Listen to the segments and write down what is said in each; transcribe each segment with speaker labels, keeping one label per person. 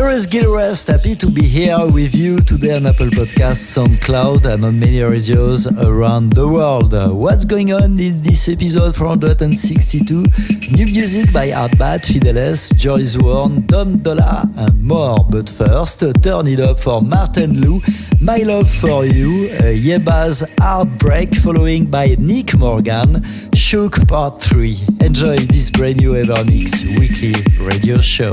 Speaker 1: Gil Everest, happy to be here with you today on Apple Podcasts, SoundCloud, and on many radios around the world. What's going on in this episode 462? New music by Artbat, Fideles, Joyce Warren, Dom Dolla, and more. But first, turn it up for Martin Lou, My Love for You, Yeba's Heartbreak, following by Nick Morgan, Shook Part 3. Enjoy this brand new Evermix weekly radio show.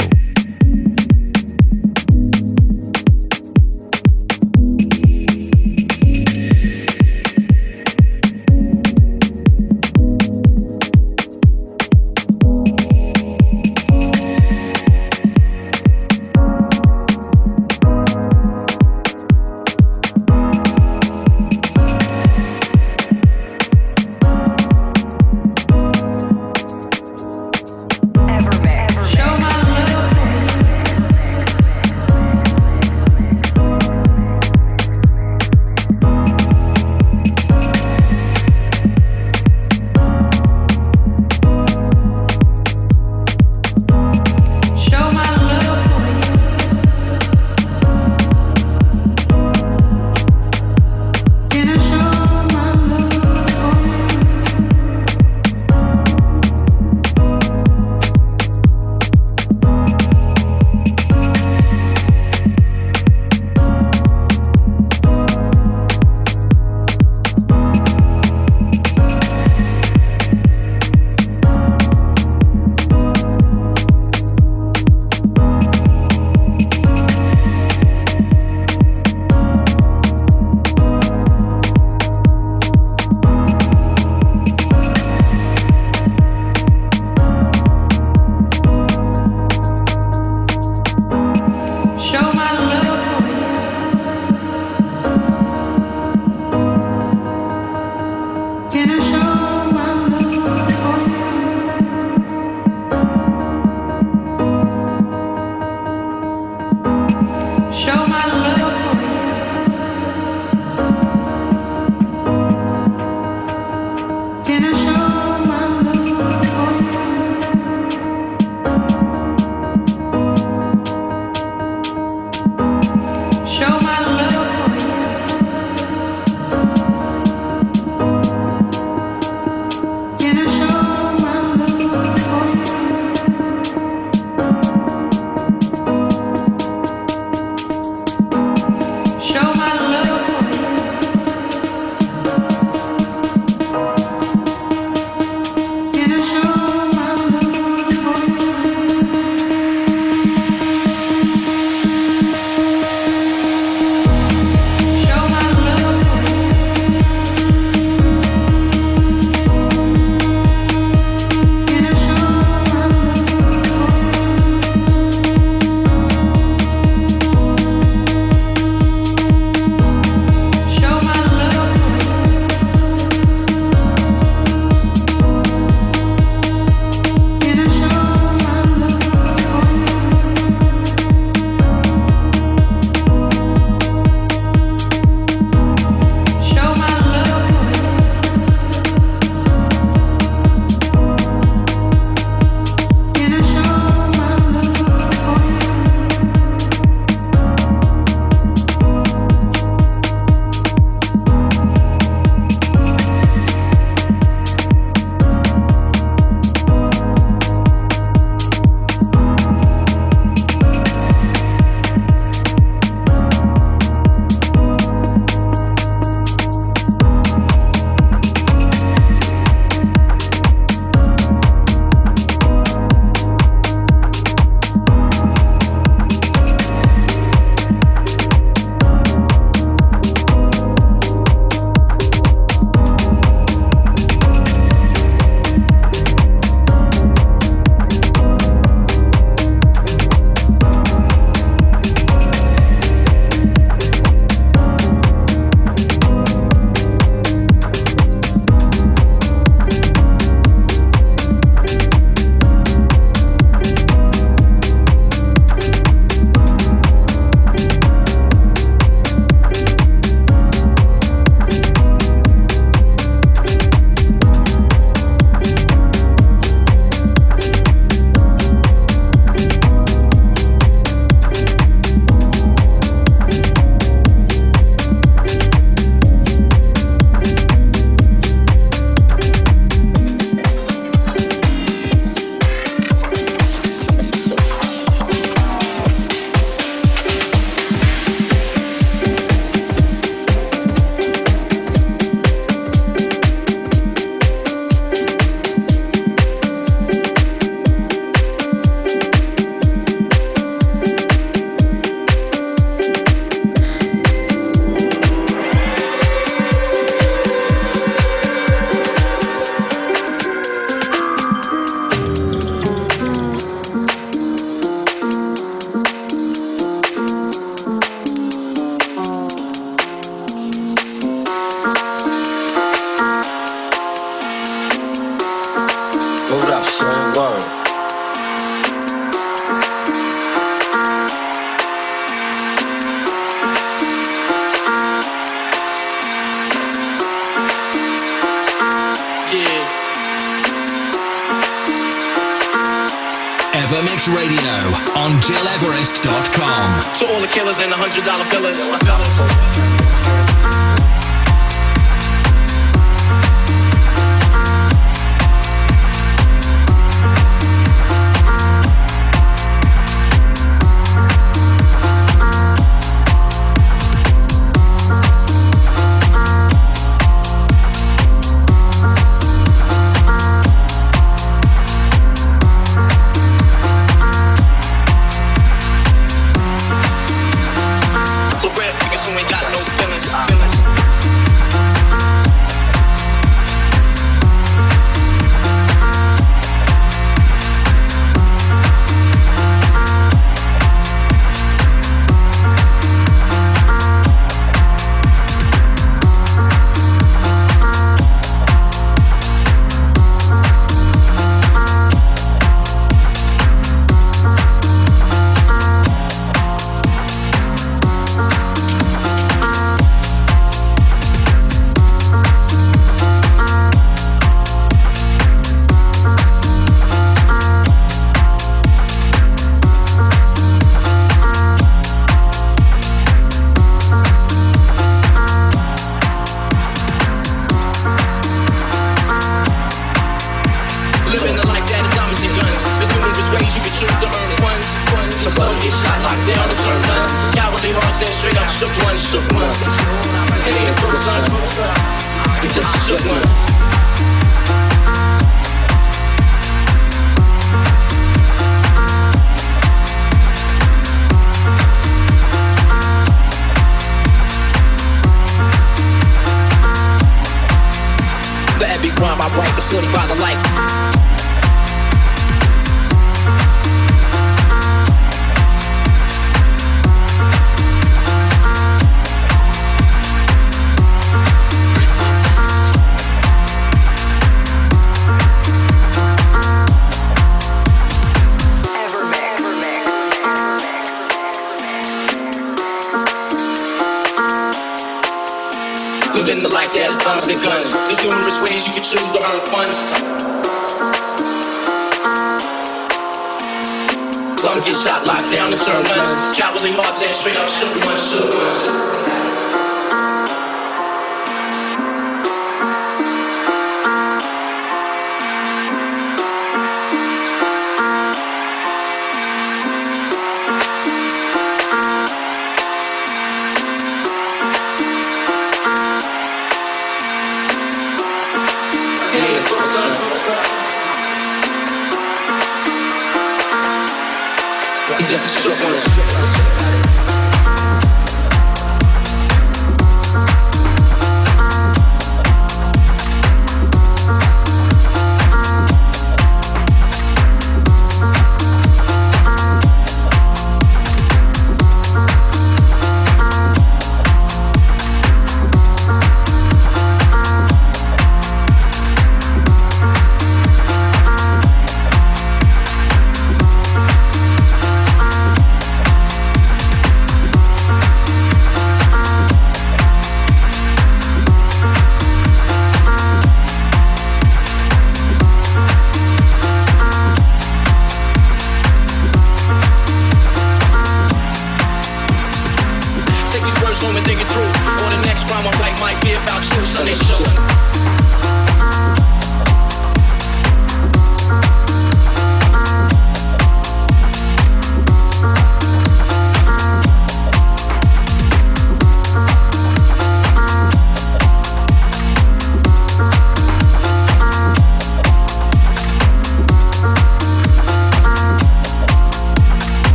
Speaker 2: He
Speaker 3: just shook on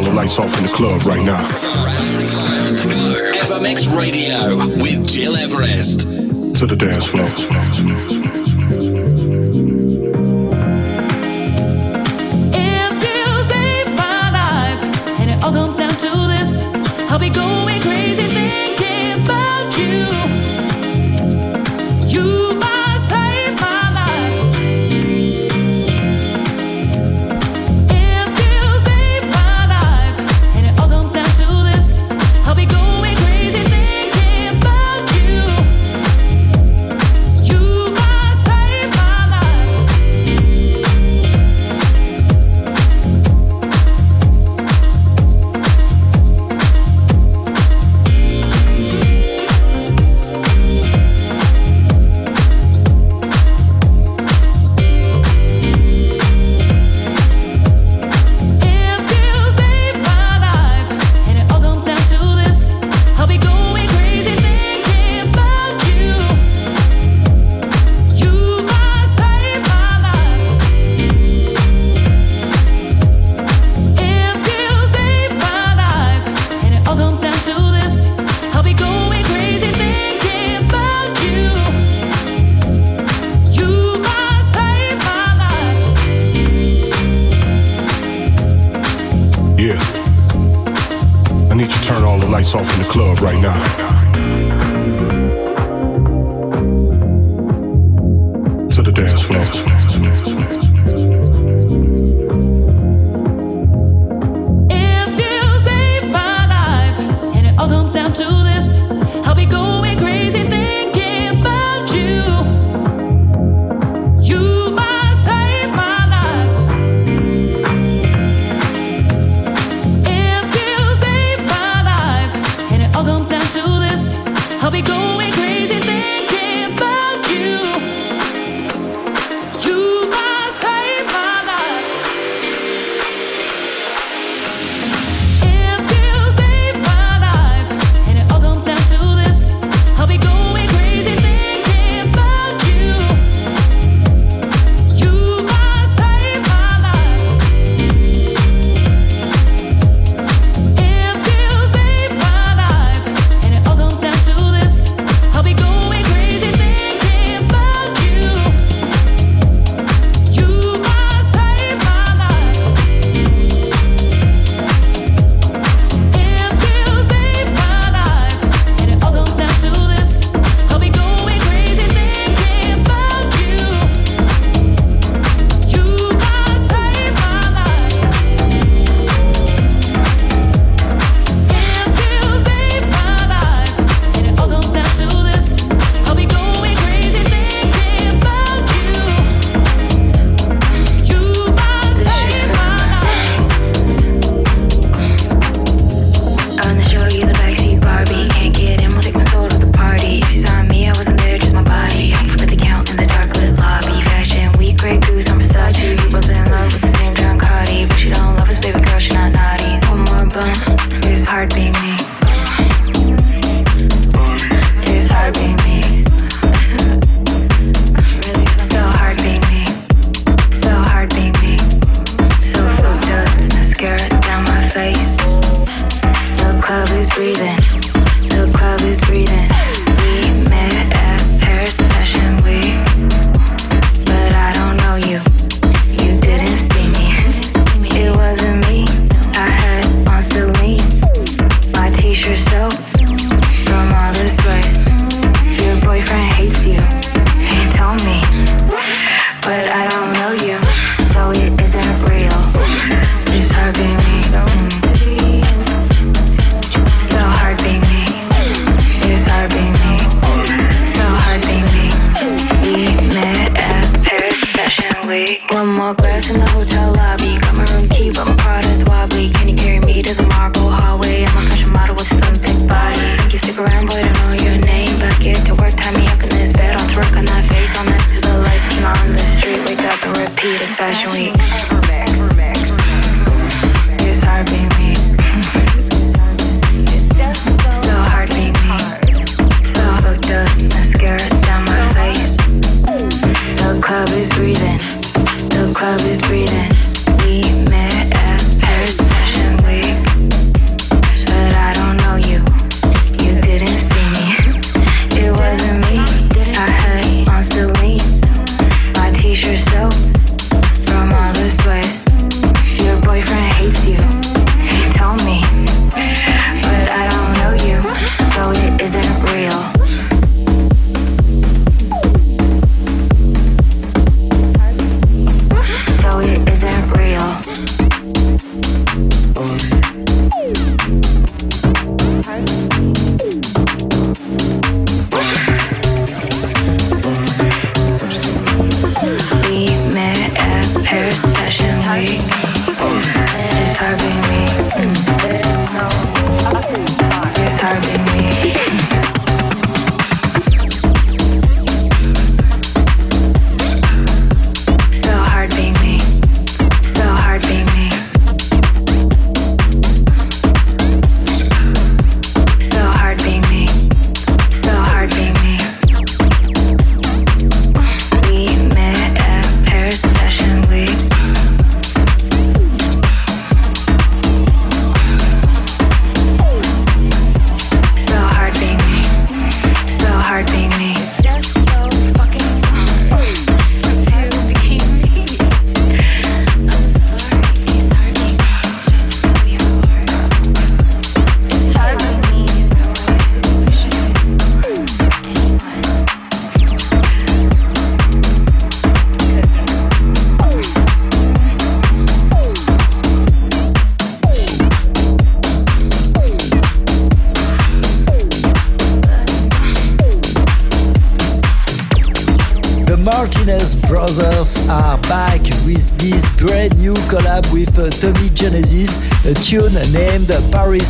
Speaker 4: all the
Speaker 5: lights off in the club right now.
Speaker 6: FMX Radio with Gil Everest.
Speaker 5: To the dance floor.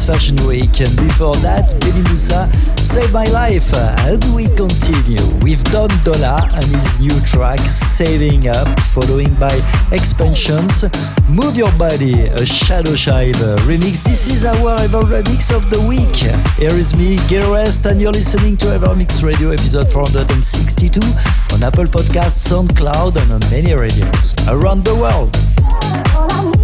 Speaker 7: Fashion Week. And
Speaker 1: before that, Benny Musa, Save My Life. And we continue with Dom Dolla and his new track, Saving Up, following by Expansions, Move Your Body, a Shadow Child remix. This is our Ever Remix of the week. Here is me, Gil Everest, and you're listening to Ever Mix Radio episode 462 on Apple Podcasts, SoundCloud, and on many radios around the world.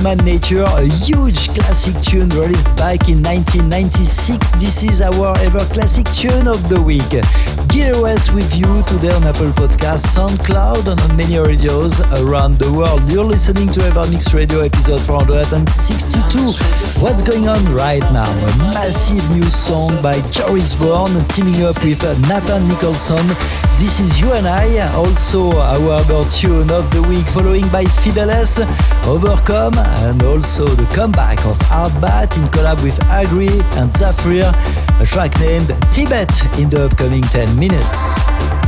Speaker 1: Human Nature, a huge classic tune released back in 1996. This is our ever classic tune of the week. Here with you today on Apple Podcasts, SoundCloud, and on many radios around the world. You're listening to Evermix Radio episode 462. What's going on right now? A massive new song by Joris Voorn teaming up with Nathan Nicholson. This is You and I, also our tune of the week, following by Fidelis, Overcome, and also the comeback of Arbat in collab with Agri and Zafir, a track named Tibet in the upcoming 10 minutes.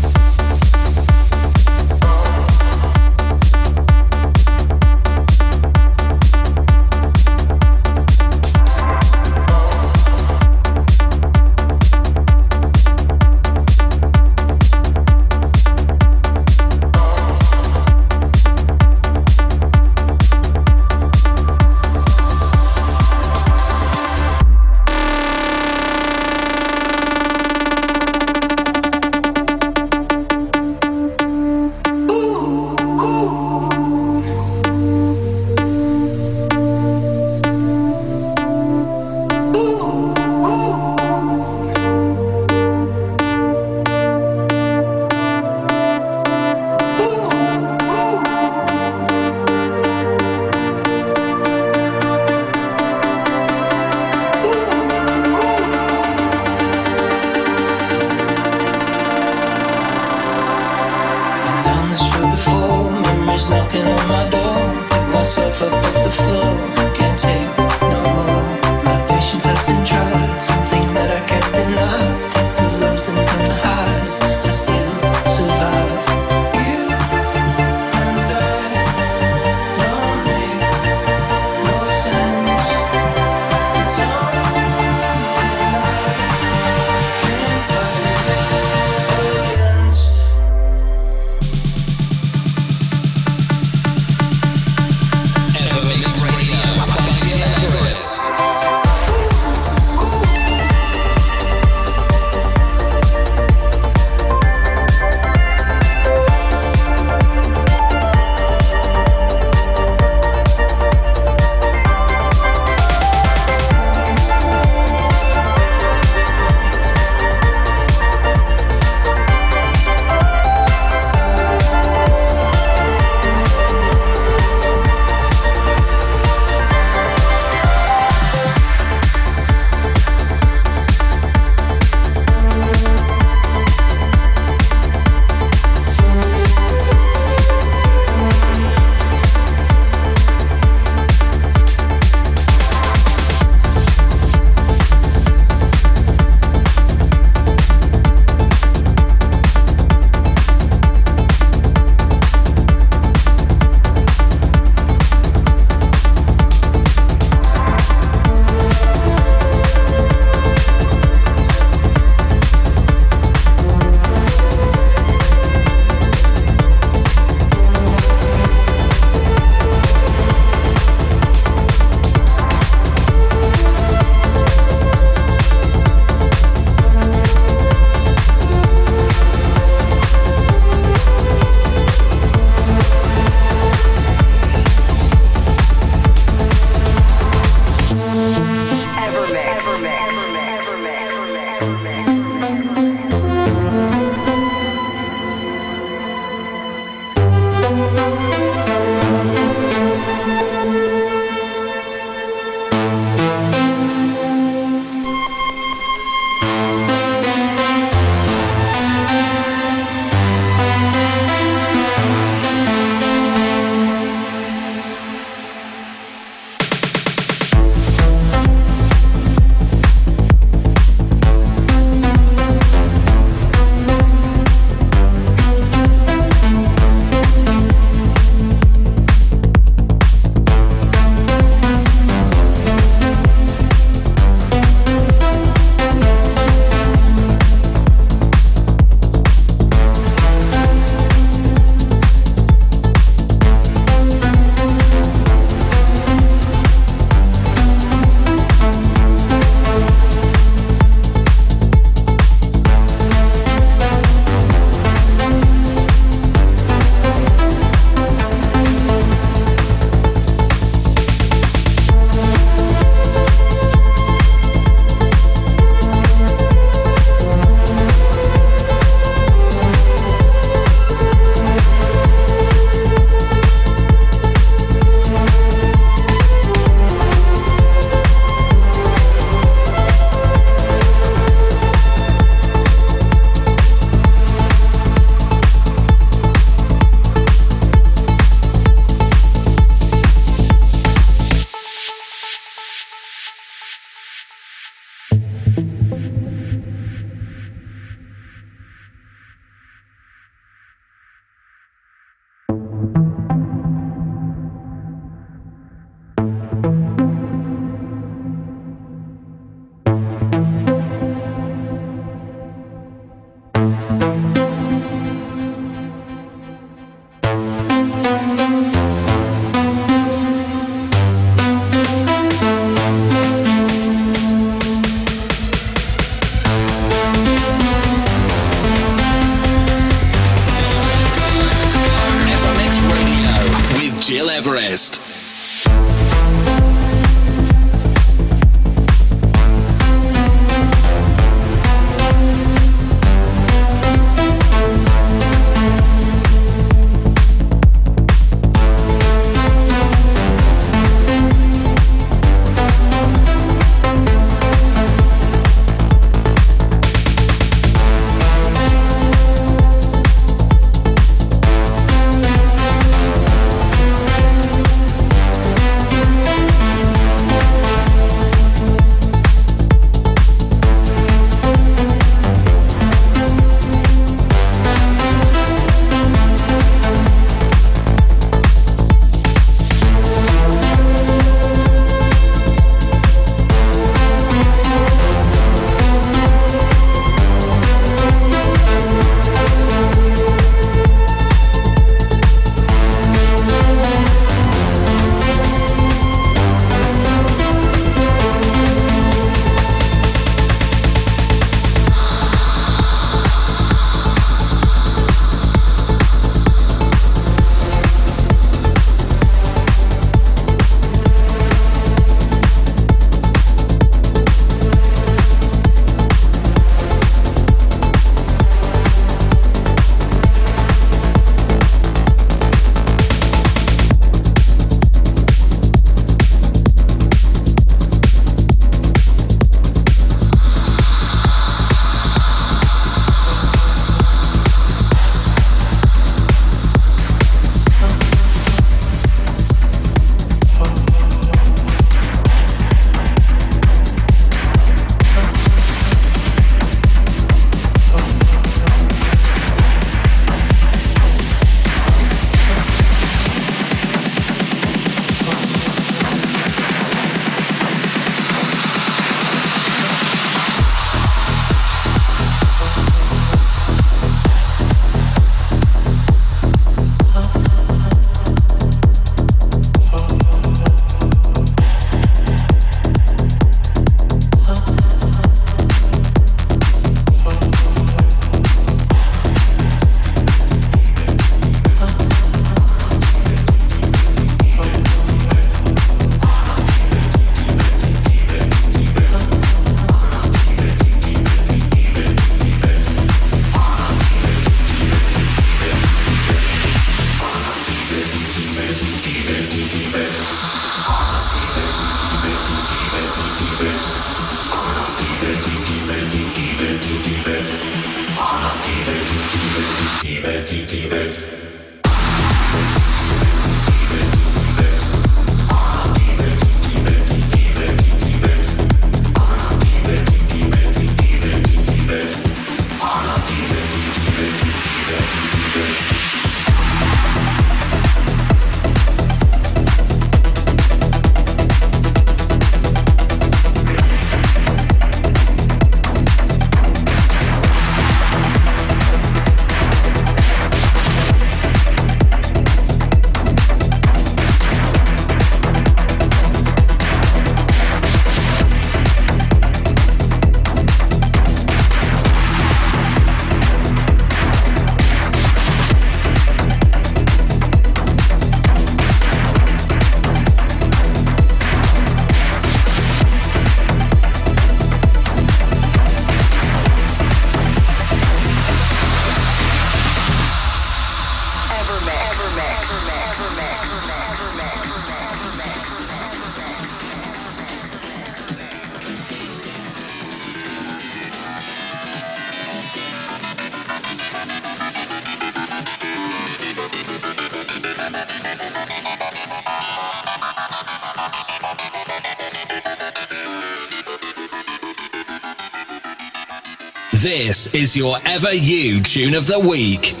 Speaker 6: This is your Ever You tune of the week.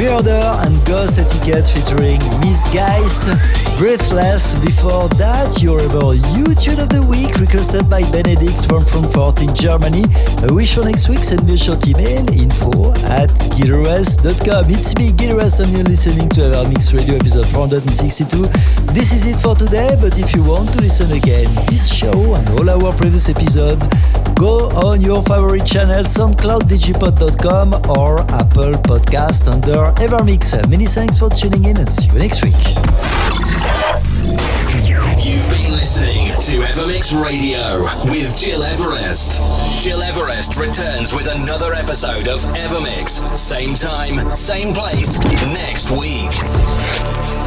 Speaker 1: Builder. and Ghost Etiquette featuring Miss Geist. Breathless. Before that, your rebel YouTube of the week requested by Benedict from Frankfurt in Germany. A wish for next week, send me a short email info at gileverest.com. It's me, Gil Everest, and you're listening to Evermix Radio episode 462. This is it for today, but if you want to listen again, this show and all our previous episodes, go on your favorite channel, SoundCloud, digipod.com or Apple Podcast under Evermix. Many thanks for tuning in and see you next week.
Speaker 6: You've been listening to Evermix Radio with Gil Everest. Gil Everest returns with another episode of Evermix. Same time, same place, next week.